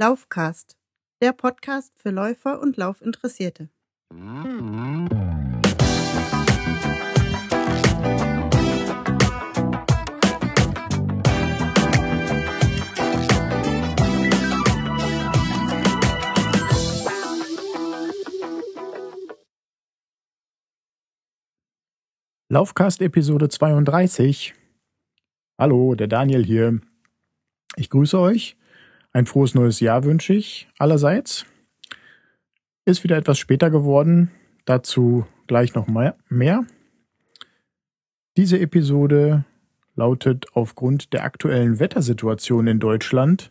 Laufcast, der Podcast für Läufer und Laufinteressierte. Laufcast Episode 32. Hallo, der Daniel hier. Ich grüße euch. Ein frohes neues Jahr wünsche ich allerseits. Ist wieder etwas später geworden. Dazu gleich noch mehr. Diese Episode lautet aufgrund der aktuellen Wettersituation in Deutschland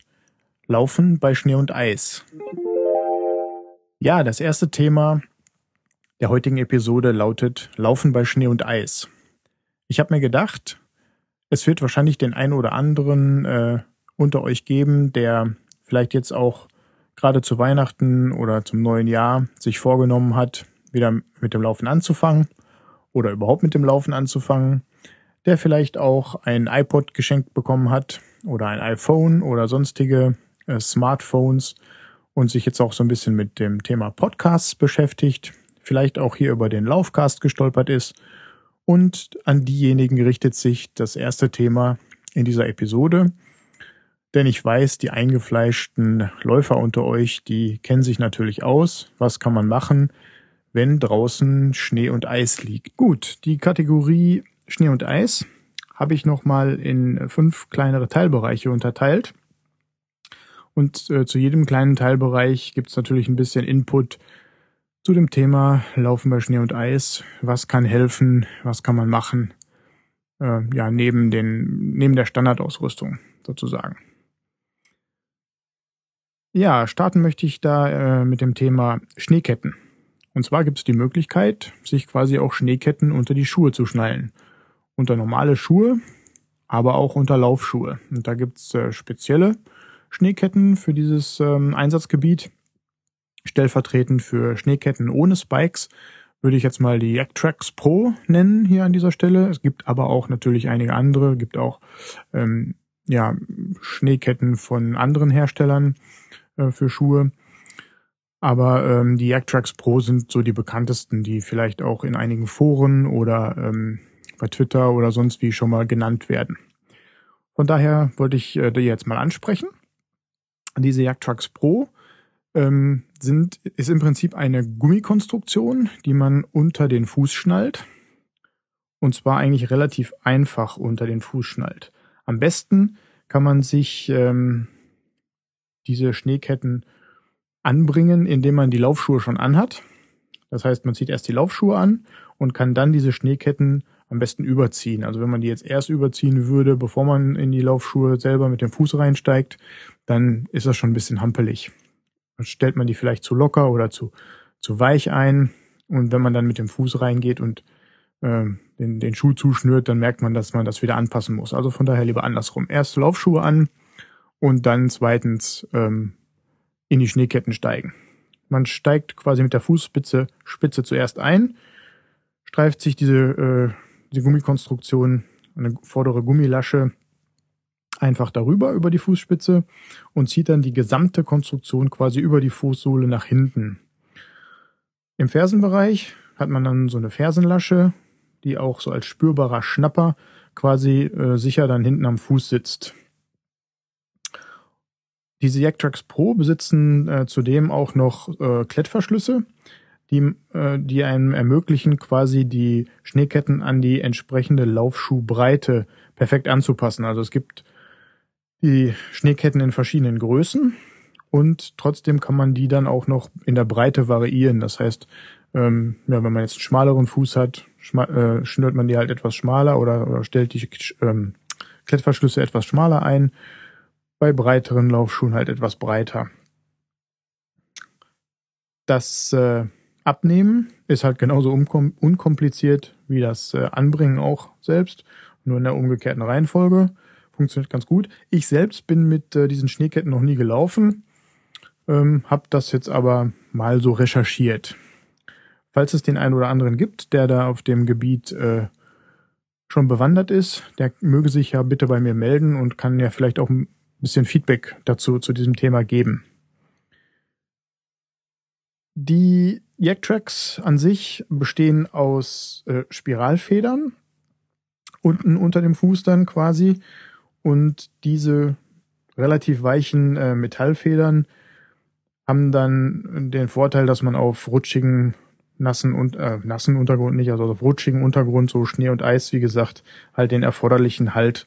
Laufen bei Schnee und Eis. Ja, das erste Thema der heutigen Episode lautet Laufen bei Schnee und Eis. Ich habe mir gedacht, es wird wahrscheinlich den einen oder anderen äh, unter euch geben, der vielleicht jetzt auch gerade zu Weihnachten oder zum neuen Jahr sich vorgenommen hat, wieder mit dem Laufen anzufangen oder überhaupt mit dem Laufen anzufangen, der vielleicht auch ein iPod geschenkt bekommen hat oder ein iPhone oder sonstige äh, Smartphones und sich jetzt auch so ein bisschen mit dem Thema Podcasts beschäftigt vielleicht auch hier über den Laufcast gestolpert ist. Und an diejenigen richtet sich das erste Thema in dieser Episode. Denn ich weiß, die eingefleischten Läufer unter euch, die kennen sich natürlich aus. Was kann man machen, wenn draußen Schnee und Eis liegt? Gut, die Kategorie Schnee und Eis habe ich nochmal in fünf kleinere Teilbereiche unterteilt. Und äh, zu jedem kleinen Teilbereich gibt es natürlich ein bisschen Input zu dem Thema Laufen bei Schnee und Eis. Was kann helfen? Was kann man machen? Äh, ja, neben den, neben der Standardausrüstung sozusagen. Ja, starten möchte ich da äh, mit dem Thema Schneeketten. Und zwar gibt es die Möglichkeit, sich quasi auch Schneeketten unter die Schuhe zu schnallen. Unter normale Schuhe, aber auch unter Laufschuhe. Und da gibt's äh, spezielle Schneeketten für dieses ähm, Einsatzgebiet stellvertretend für Schneeketten ohne Spikes würde ich jetzt mal die Yaktrax Pro nennen hier an dieser Stelle. Es gibt aber auch natürlich einige andere, gibt auch ähm, ja, Schneeketten von anderen Herstellern äh, für Schuhe. Aber ähm, die Yaktrax Pro sind so die bekanntesten, die vielleicht auch in einigen Foren oder ähm, bei Twitter oder sonst wie schon mal genannt werden. Von daher wollte ich äh, die jetzt mal ansprechen. Diese Yaktrax Pro ähm, sind, ist im Prinzip eine Gummikonstruktion, die man unter den Fuß schnallt. Und zwar eigentlich relativ einfach unter den Fuß schnallt. Am besten kann man sich ähm, diese Schneeketten anbringen, indem man die Laufschuhe schon anhat. Das heißt, man zieht erst die Laufschuhe an und kann dann diese Schneeketten am besten überziehen. Also wenn man die jetzt erst überziehen würde, bevor man in die Laufschuhe selber mit dem Fuß reinsteigt, dann ist das schon ein bisschen hampelig. Dann stellt man die vielleicht zu locker oder zu, zu weich ein. Und wenn man dann mit dem Fuß reingeht und äh, den, den Schuh zuschnürt, dann merkt man, dass man das wieder anpassen muss. Also von daher lieber andersrum. Erst Laufschuhe an und dann zweitens ähm, in die Schneeketten steigen. Man steigt quasi mit der Fußspitze Spitze zuerst ein, streift sich diese, äh, diese Gummikonstruktion, eine vordere Gummilasche einfach darüber, über die Fußspitze und zieht dann die gesamte Konstruktion quasi über die Fußsohle nach hinten. Im Fersenbereich hat man dann so eine Fersenlasche, die auch so als spürbarer Schnapper quasi äh, sicher dann hinten am Fuß sitzt. Diese Jactrax Pro besitzen äh, zudem auch noch äh, Klettverschlüsse, die, äh, die einem ermöglichen, quasi die Schneeketten an die entsprechende Laufschuhbreite perfekt anzupassen. Also es gibt die Schneeketten in verschiedenen Größen und trotzdem kann man die dann auch noch in der Breite variieren. Das heißt, ähm, ja, wenn man jetzt einen schmaleren Fuß hat, äh, schnürt man die halt etwas schmaler oder, oder stellt die ähm, Klettverschlüsse etwas schmaler ein. Bei breiteren Laufschuhen halt etwas breiter. Das äh, Abnehmen ist halt genauso unkompliziert wie das äh, Anbringen auch selbst, nur in der umgekehrten Reihenfolge funktioniert ganz gut. Ich selbst bin mit äh, diesen Schneeketten noch nie gelaufen, ähm, habe das jetzt aber mal so recherchiert. Falls es den einen oder anderen gibt, der da auf dem Gebiet äh, schon bewandert ist, der möge sich ja bitte bei mir melden und kann ja vielleicht auch bisschen Feedback dazu zu diesem Thema geben. Die Jacktracks an sich bestehen aus äh, Spiralfedern, unten unter dem Fuß dann quasi. Und diese relativ weichen äh, Metallfedern haben dann den Vorteil, dass man auf rutschigen, nassen und äh, nassen Untergrund nicht, also auf rutschigen Untergrund, so Schnee und Eis, wie gesagt, halt den erforderlichen Halt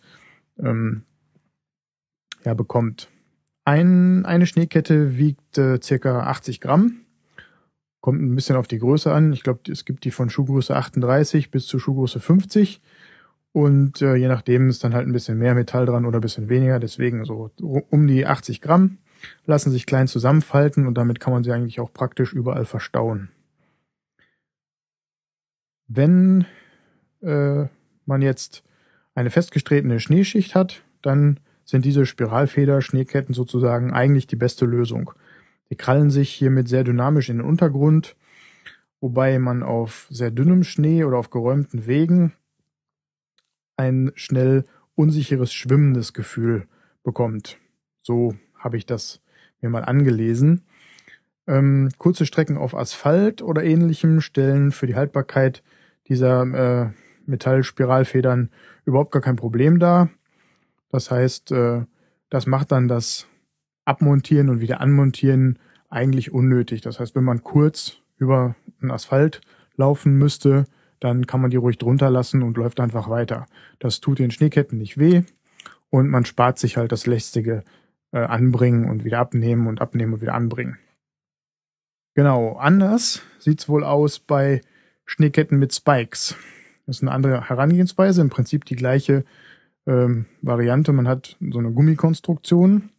ähm, ja, bekommt. Ein, eine Schneekette wiegt äh, circa 80 Gramm. Kommt ein bisschen auf die Größe an. Ich glaube, es gibt die von Schuhgröße 38 bis zu Schuhgröße 50. Und äh, je nachdem ist dann halt ein bisschen mehr Metall dran oder ein bisschen weniger. Deswegen so um die 80 Gramm lassen sich klein zusammenfalten und damit kann man sie eigentlich auch praktisch überall verstauen. Wenn äh, man jetzt eine festgestrebene Schneeschicht hat, dann sind diese Spiralfeder-Schneeketten sozusagen eigentlich die beste Lösung. Die krallen sich hiermit sehr dynamisch in den Untergrund, wobei man auf sehr dünnem Schnee oder auf geräumten Wegen ein schnell unsicheres, schwimmendes Gefühl bekommt. So habe ich das mir mal angelesen. Ähm, kurze Strecken auf Asphalt oder ähnlichem stellen für die Haltbarkeit dieser äh, Metallspiralfedern überhaupt gar kein Problem dar. Das heißt, äh, das macht dann das Abmontieren und wieder Anmontieren eigentlich unnötig. Das heißt, wenn man kurz über einen Asphalt laufen müsste, dann kann man die ruhig drunter lassen und läuft einfach weiter. Das tut den Schneeketten nicht weh und man spart sich halt das lästige äh, Anbringen und wieder abnehmen und abnehmen und wieder anbringen. Genau, anders sieht's wohl aus bei Schneeketten mit Spikes. Das ist eine andere Herangehensweise, im Prinzip die gleiche ähm, Variante. Man hat so eine Gummikonstruktion.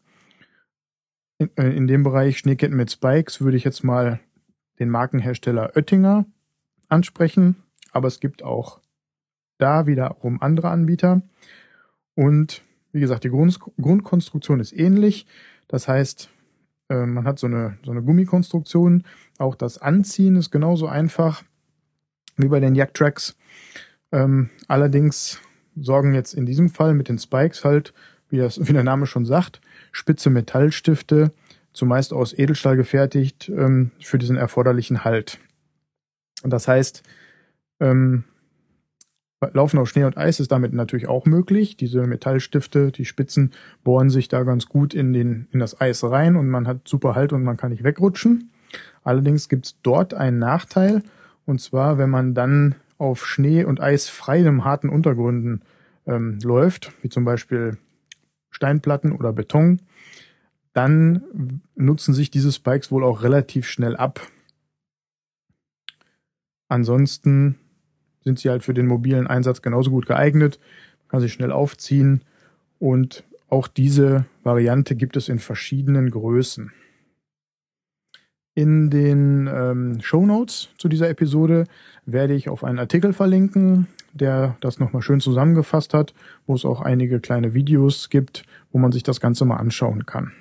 In, äh, in dem Bereich Schneeketten mit Spikes würde ich jetzt mal den Markenhersteller Oettinger ansprechen aber es gibt auch da wiederum andere Anbieter. Und wie gesagt, die Grund Grundkonstruktion ist ähnlich. Das heißt, äh, man hat so eine, so eine Gummikonstruktion. Auch das Anziehen ist genauso einfach wie bei den Jacktracks. Ähm, allerdings sorgen jetzt in diesem Fall mit den Spikes halt, wie, das, wie der Name schon sagt, spitze Metallstifte, zumeist aus Edelstahl gefertigt, ähm, für diesen erforderlichen Halt. Und das heißt, ähm, Laufen auf Schnee und Eis ist damit natürlich auch möglich. Diese Metallstifte, die Spitzen bohren sich da ganz gut in, den, in das Eis rein und man hat super Halt und man kann nicht wegrutschen. Allerdings gibt's dort einen Nachteil und zwar, wenn man dann auf Schnee und Eis freiem harten Untergründen ähm, läuft, wie zum Beispiel Steinplatten oder Beton, dann nutzen sich diese Spikes wohl auch relativ schnell ab. Ansonsten sind sie halt für den mobilen Einsatz genauso gut geeignet. Man kann sie schnell aufziehen und auch diese Variante gibt es in verschiedenen Größen. In den ähm, Show Notes zu dieser Episode werde ich auf einen Artikel verlinken, der das nochmal schön zusammengefasst hat, wo es auch einige kleine Videos gibt, wo man sich das Ganze mal anschauen kann.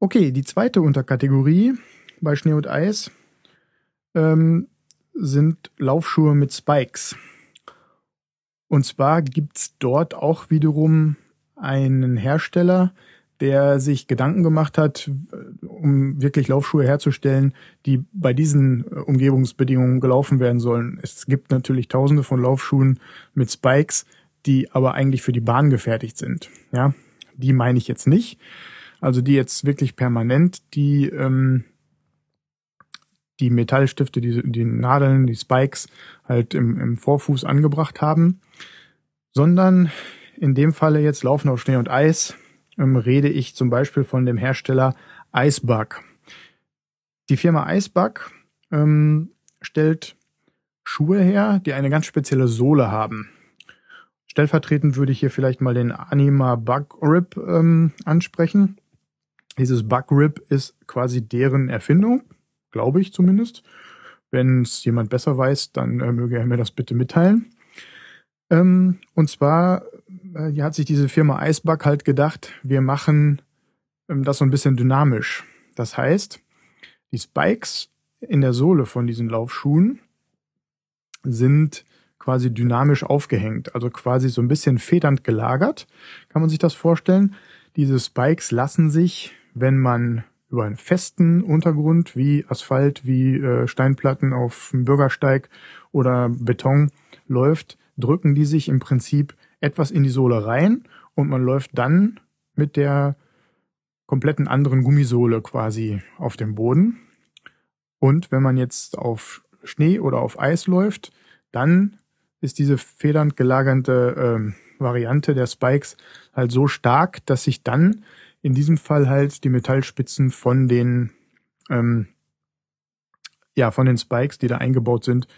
Okay, die zweite Unterkategorie bei Schnee und Eis ähm, sind Laufschuhe mit Spikes. Und zwar gibt's dort auch wiederum einen Hersteller, der sich Gedanken gemacht hat, um wirklich Laufschuhe herzustellen, die bei diesen äh, Umgebungsbedingungen gelaufen werden sollen. Es gibt natürlich tausende von Laufschuhen mit Spikes, die aber eigentlich für die Bahn gefertigt sind. Ja, die meine ich jetzt nicht. Also die jetzt wirklich permanent die ähm, die Metallstifte, die, die Nadeln, die Spikes halt im, im Vorfuß angebracht haben, sondern in dem Falle jetzt laufen auf Schnee und Eis, ähm, rede ich zum Beispiel von dem Hersteller Icebug. Die Firma Icebug ähm, stellt Schuhe her, die eine ganz spezielle Sohle haben. Stellvertretend würde ich hier vielleicht mal den Anima Bug Rip ähm, ansprechen. Dieses Bug Rip ist quasi deren Erfindung glaube ich zumindest. Wenn es jemand besser weiß, dann äh, möge er mir das bitte mitteilen. Ähm, und zwar äh, hat sich diese Firma Icebug halt gedacht, wir machen ähm, das so ein bisschen dynamisch. Das heißt, die Spikes in der Sohle von diesen Laufschuhen sind quasi dynamisch aufgehängt, also quasi so ein bisschen federnd gelagert, kann man sich das vorstellen. Diese Spikes lassen sich, wenn man über einen festen Untergrund wie Asphalt, wie äh, Steinplatten auf dem Bürgersteig oder Beton läuft, drücken die sich im Prinzip etwas in die Sohle rein und man läuft dann mit der kompletten anderen Gummisohle quasi auf dem Boden. Und wenn man jetzt auf Schnee oder auf Eis läuft, dann ist diese federnd gelagerte ähm, Variante der Spikes halt so stark, dass sich dann in diesem Fall halt die Metallspitzen von den ähm, ja von den Spikes, die da eingebaut sind,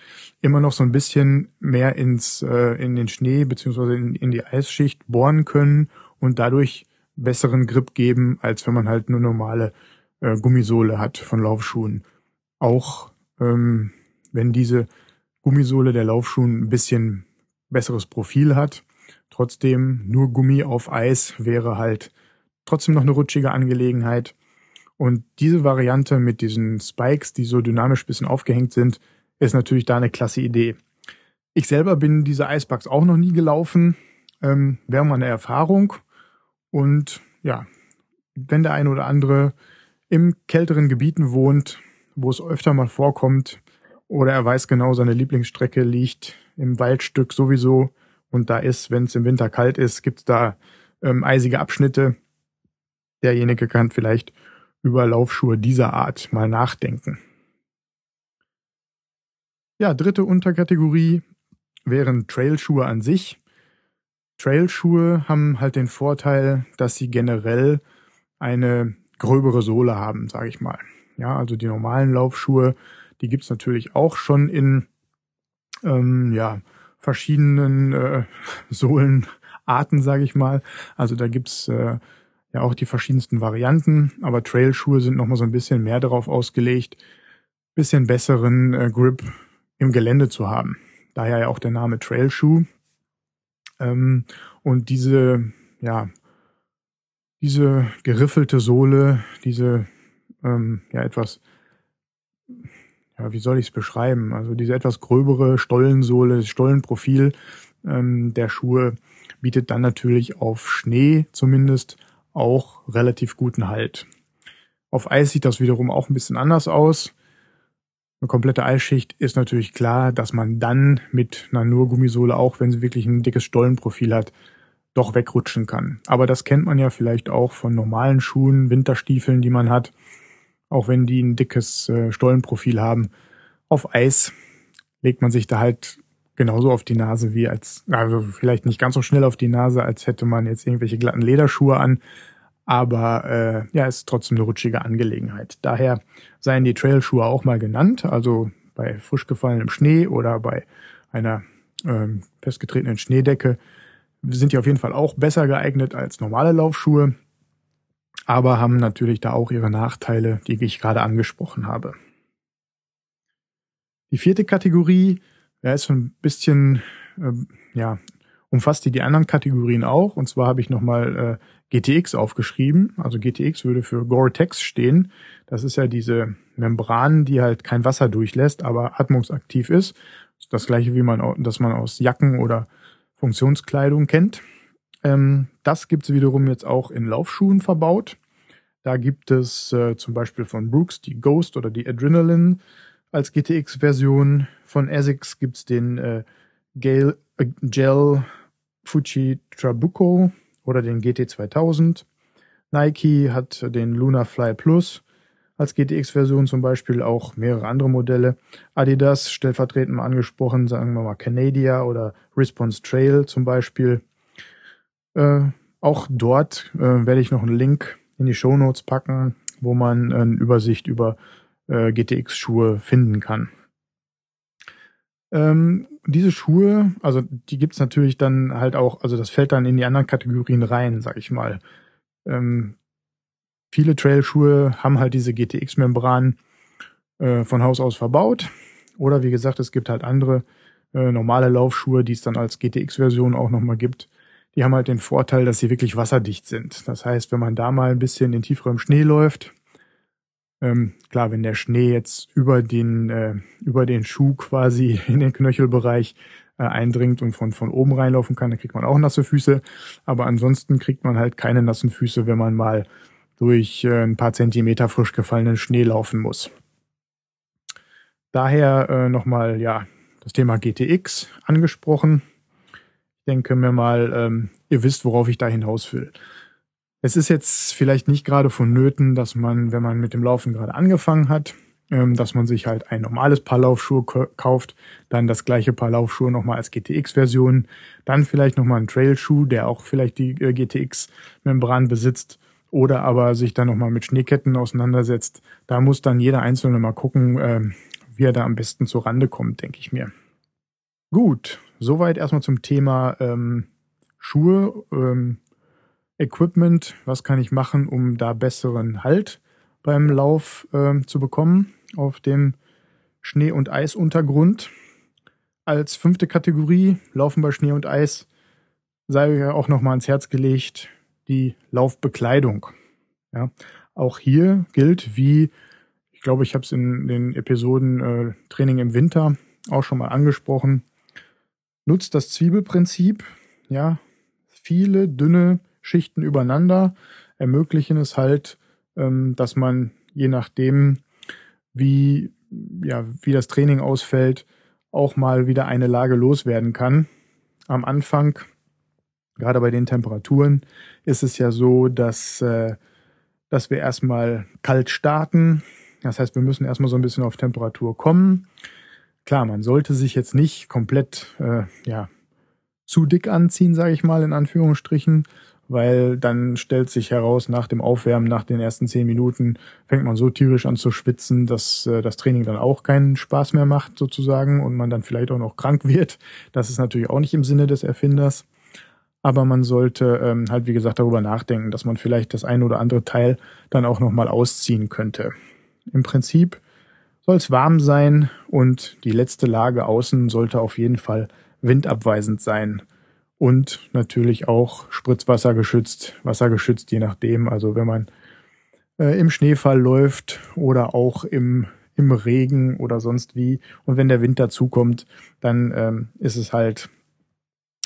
immer noch so ein bisschen mehr ins äh, in den Schnee beziehungsweise in, in die Eisschicht bohren können und dadurch besseren Grip geben, als wenn man halt nur normale äh, Gummisohle hat von Laufschuhen. Auch ähm, wenn diese Gummisohle der Laufschuhen ein bisschen besseres Profil hat, trotzdem nur Gummi auf Eis wäre halt trotzdem noch eine rutschige Angelegenheit. Und diese Variante mit diesen Spikes, die so dynamisch bisschen aufgehängt sind, ist natürlich da eine klasse Idee. Ich selber bin diese Eisbugs auch noch nie gelaufen. Ähm, Wäre mal eine Erfahrung. Und ja, wenn der eine oder andere im kälteren Gebieten wohnt, wo es öfter mal vorkommt, oder er weiß genau, seine Lieblingsstrecke liegt im Waldstück sowieso und da ist, wenn es im Winter kalt ist, gibt es da ähm, eisige Abschnitte. Derjenige kann vielleicht über Laufschuhe dieser Art mal nachdenken. Ja, dritte Unterkategorie wären Trailschuhe an sich. Trailschuhe haben halt den Vorteil, dass sie generell eine gröbere Sohle haben, sage ich mal. Ja, also die normalen Laufschuhe, die gibt's natürlich auch schon in ähm, ja, verschiedenen äh, Sohlenarten, sage ich mal. Also da gibt's äh, ja auch die verschiedensten Varianten, aber Trailschuhe sind nochmal so ein bisschen mehr darauf ausgelegt, bisschen besseren äh, Grip im Gelände zu haben. Daher ja auch der Name Trailschuh. Ähm, und diese, ja, diese geriffelte Sohle, diese, ähm, ja, etwas, ja, wie soll ich es beschreiben? Also diese etwas gröbere Stollensohle, Stollenprofil ähm, der Schuhe bietet dann natürlich auf Schnee zumindest auch relativ guten Halt. Auf Eis sieht das wiederum auch ein bisschen anders aus. Eine komplette Eisschicht ist natürlich klar, dass man dann mit einer Nur-Gummisohle, auch wenn sie wirklich ein dickes Stollenprofil hat, doch wegrutschen kann. Aber das kennt man ja vielleicht auch von normalen Schuhen, Winterstiefeln, die man hat, auch wenn die ein dickes äh, Stollenprofil haben. Auf Eis legt man sich da halt genauso auf die Nase wie als, also vielleicht nicht ganz so schnell auf die Nase, als hätte man jetzt irgendwelche glatten Lederschuhe an, aber äh, ja, ist trotzdem eine rutschige Angelegenheit. Daher seien die Trailschuhe auch mal genannt, also bei frisch gefallenem Schnee oder bei einer ähm, festgetretenen Schneedecke sind die auf jeden Fall auch besser geeignet als normale Laufschuhe, aber haben natürlich da auch ihre Nachteile, die ich gerade angesprochen habe. Die vierte Kategorie ja, ist so ein bisschen ähm, ja, umfasst die die anderen Kategorien auch. Und zwar habe ich nochmal äh, GTX aufgeschrieben. Also GTX würde für Gore-Tex stehen. Das ist ja diese Membran, die halt kein Wasser durchlässt, aber atmungsaktiv ist. Das gleiche wie man, das man aus Jacken oder Funktionskleidung kennt. Ähm, das gibt's wiederum jetzt auch in Laufschuhen verbaut. Da gibt es äh, zum Beispiel von Brooks die Ghost oder die Adrenaline als GTX-Version. Von Essex gibt's den äh, Gale, äh, Gel Fuji Trabuco oder den GT2000. Nike hat den Luna Fly Plus als GTX-Version zum Beispiel, auch mehrere andere Modelle. Adidas, stellvertretend mal angesprochen, sagen wir mal Canadia oder Response Trail zum Beispiel. Äh, auch dort äh, werde ich noch einen Link in die Show Notes packen, wo man eine Übersicht über äh, GTX-Schuhe finden kann. Ähm, diese Schuhe, also die gibt's natürlich dann halt auch, also das fällt dann in die anderen Kategorien rein, sag ich mal. Ähm, viele Trailschuhe haben halt diese GTX-Membran äh, von Haus aus verbaut. Oder wie gesagt, es gibt halt andere äh, normale Laufschuhe, die es dann als GTX-Version auch nochmal gibt. Die haben halt den Vorteil, dass sie wirklich wasserdicht sind. Das heißt, wenn man da mal ein bisschen in tieferem Schnee läuft, ähm, klar, wenn der Schnee jetzt über den, äh, über den Schuh quasi in den Knöchelbereich äh, eindringt und von, von oben reinlaufen kann, dann kriegt man auch nasse Füße. Aber ansonsten kriegt man halt keine nassen Füße, wenn man mal durch äh, ein paar Zentimeter frisch gefallenen Schnee laufen muss. Daher äh, nochmal ja das Thema GTX angesprochen. Ich denke mir mal, ähm, ihr wisst, worauf ich da hinaus will. Es ist jetzt vielleicht nicht gerade vonnöten, dass man, wenn man mit dem Laufen gerade angefangen hat, ähm, dass man sich halt ein normales Paar Laufschuhe kauft, dann das gleiche Paar Laufschuhe nochmal als GTX-Version, dann vielleicht nochmal einen Trailschuh, der auch vielleicht die äh, GTX-Membran besitzt oder aber sich dann nochmal mit Schneeketten auseinandersetzt. Da muss dann jeder Einzelne mal gucken, äh, wie er da am besten zur Rande kommt, denke ich mir. Gut, soweit erstmal zum Thema ähm, Schuhe, ähm, Equipment. Was kann ich machen, um da besseren Halt beim Lauf äh, zu bekommen auf dem Schnee- und Eisuntergrund? Als fünfte Kategorie Laufen bei Schnee und Eis sei ja auch nochmal ans Herz gelegt die Laufbekleidung. Ja, auch hier gilt, wie ich glaube, ich habe es in den Episoden äh, Training im Winter auch schon mal angesprochen. Nutzt das Zwiebelprinzip. Ja, viele dünne Schichten übereinander ermöglichen es halt, ähm, dass man je nachdem, wie ja wie das Training ausfällt, auch mal wieder eine Lage loswerden kann. Am Anfang gerade bei den Temperaturen ist es ja so, dass, äh, dass wir erstmal kalt starten. Das heißt, wir müssen erstmal so ein bisschen auf Temperatur kommen. Klar, man sollte sich jetzt nicht komplett äh, ja, zu dick anziehen, sage ich mal in Anführungsstrichen, weil dann stellt sich heraus, nach dem Aufwärmen, nach den ersten zehn Minuten, fängt man so tierisch an zu schwitzen, dass äh, das Training dann auch keinen Spaß mehr macht sozusagen und man dann vielleicht auch noch krank wird. Das ist natürlich auch nicht im Sinne des Erfinders. Aber man sollte ähm, halt, wie gesagt, darüber nachdenken, dass man vielleicht das ein oder andere Teil dann auch nochmal ausziehen könnte. Im Prinzip soll es warm sein und die letzte Lage außen sollte auf jeden Fall windabweisend sein. Und natürlich auch Spritzwasser geschützt, wassergeschützt, je nachdem. Also wenn man äh, im Schneefall läuft oder auch im, im Regen oder sonst wie. Und wenn der Wind dazukommt, dann ähm, ist es halt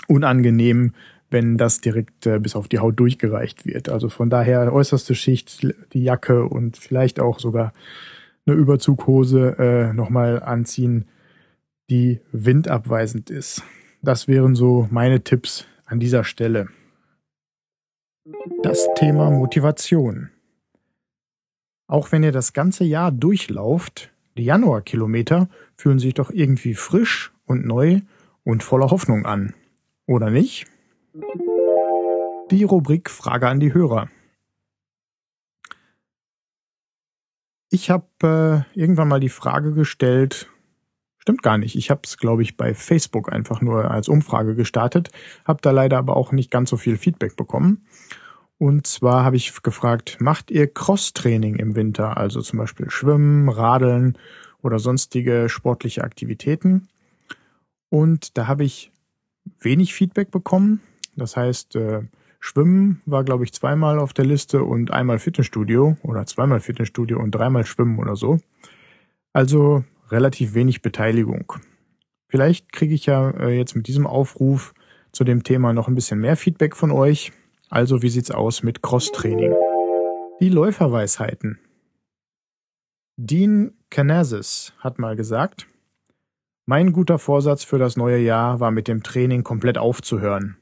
unangenehm, wenn das direkt äh, bis auf die Haut durchgereicht wird. Also von daher äußerste Schicht, die Jacke und vielleicht auch sogar eine Überzughose äh, nochmal anziehen, die windabweisend ist. Das wären so meine Tipps an dieser Stelle. Das Thema Motivation. Auch wenn ihr das ganze Jahr durchlauft, die Januarkilometer fühlen sich doch irgendwie frisch und neu und voller Hoffnung an. Oder nicht? Die Rubrik Frage an die Hörer. Ich habe äh, irgendwann mal die Frage gestellt, stimmt gar nicht, ich habe es, glaube ich, bei Facebook einfach nur als Umfrage gestartet, habe da leider aber auch nicht ganz so viel Feedback bekommen. Und zwar habe ich gefragt, macht ihr Cross-Training im Winter, also zum Beispiel Schwimmen, Radeln oder sonstige sportliche Aktivitäten? Und da habe ich wenig Feedback bekommen. Das heißt, äh, Schwimmen war, glaube ich, zweimal auf der Liste und einmal Fitnessstudio oder zweimal Fitnessstudio und dreimal Schwimmen oder so. Also relativ wenig Beteiligung. Vielleicht kriege ich ja äh, jetzt mit diesem Aufruf zu dem Thema noch ein bisschen mehr Feedback von euch. Also wie sieht's aus mit Cross-Training? Die Läuferweisheiten. Dean Canazes hat mal gesagt, mein guter Vorsatz für das neue Jahr war mit dem Training komplett aufzuhören.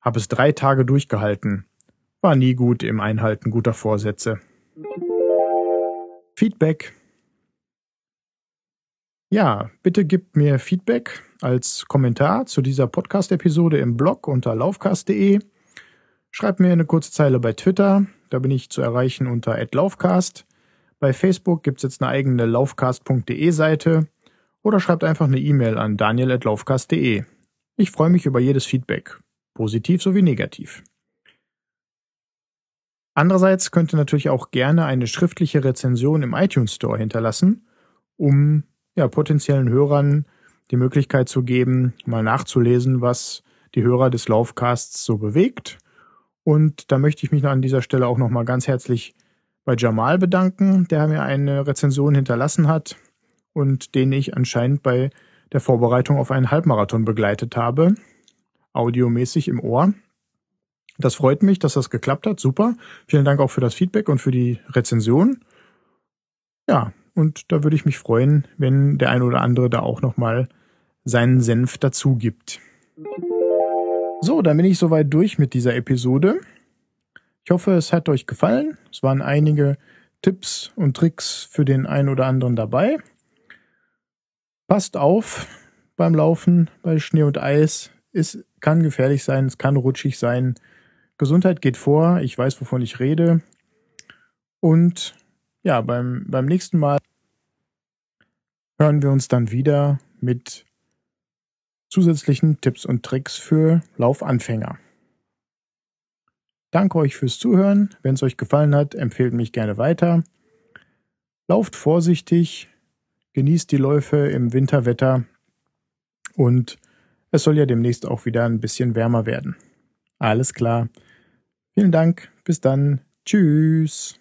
Hab es drei Tage durchgehalten. War nie gut im Einhalten guter Vorsätze. Feedback. Ja, bitte gebt mir Feedback als Kommentar zu dieser Podcast-Episode im Blog unter laufcast.de. Schreibt mir eine kurze Zeile bei Twitter, da bin ich zu erreichen unter @laufcast. Bei Facebook gibt's jetzt eine eigene laufcast.de Seite oder schreibt einfach eine E-Mail an daniel@laufcast.de. Ich freue mich über jedes Feedback positiv sowie negativ. Andererseits könnt ihr natürlich auch gerne eine schriftliche Rezension im iTunes Store hinterlassen, um ja, potenziellen Hörern die Möglichkeit zu geben, mal nachzulesen, was die Hörer des Laufcasts so bewegt. Und da möchte ich mich an dieser Stelle auch nochmal ganz herzlich bei Jamal bedanken, der mir eine Rezension hinterlassen hat und den ich anscheinend bei der Vorbereitung auf einen Halbmarathon begleitet habe audiomäßig im Ohr. Das freut mich, dass das geklappt hat. Super. Vielen Dank auch für das Feedback und für die Rezension. Ja, und da würde ich mich freuen, wenn der eine oder andere da auch nochmal seinen Senf dazu gibt. So, dann bin ich soweit durch mit dieser Episode. Ich hoffe, es hat euch gefallen. Es waren einige Tipps und Tricks für den einen oder anderen dabei. Passt auf beim Laufen bei Schnee und Eis. Es kann gefährlich sein, es kann rutschig sein. Gesundheit geht vor. Ich weiß, wovon ich rede. Und ja, beim, beim nächsten Mal hören wir uns dann wieder mit zusätzlichen Tipps und Tricks für Laufanfänger. Danke euch fürs Zuhören. Wenn es euch gefallen hat, empfehlt mich gerne weiter. Lauft vorsichtig, genießt die Läufe im Winterwetter und es soll ja demnächst auch wieder ein bisschen wärmer werden. Alles klar. Vielen Dank. Bis dann. Tschüss.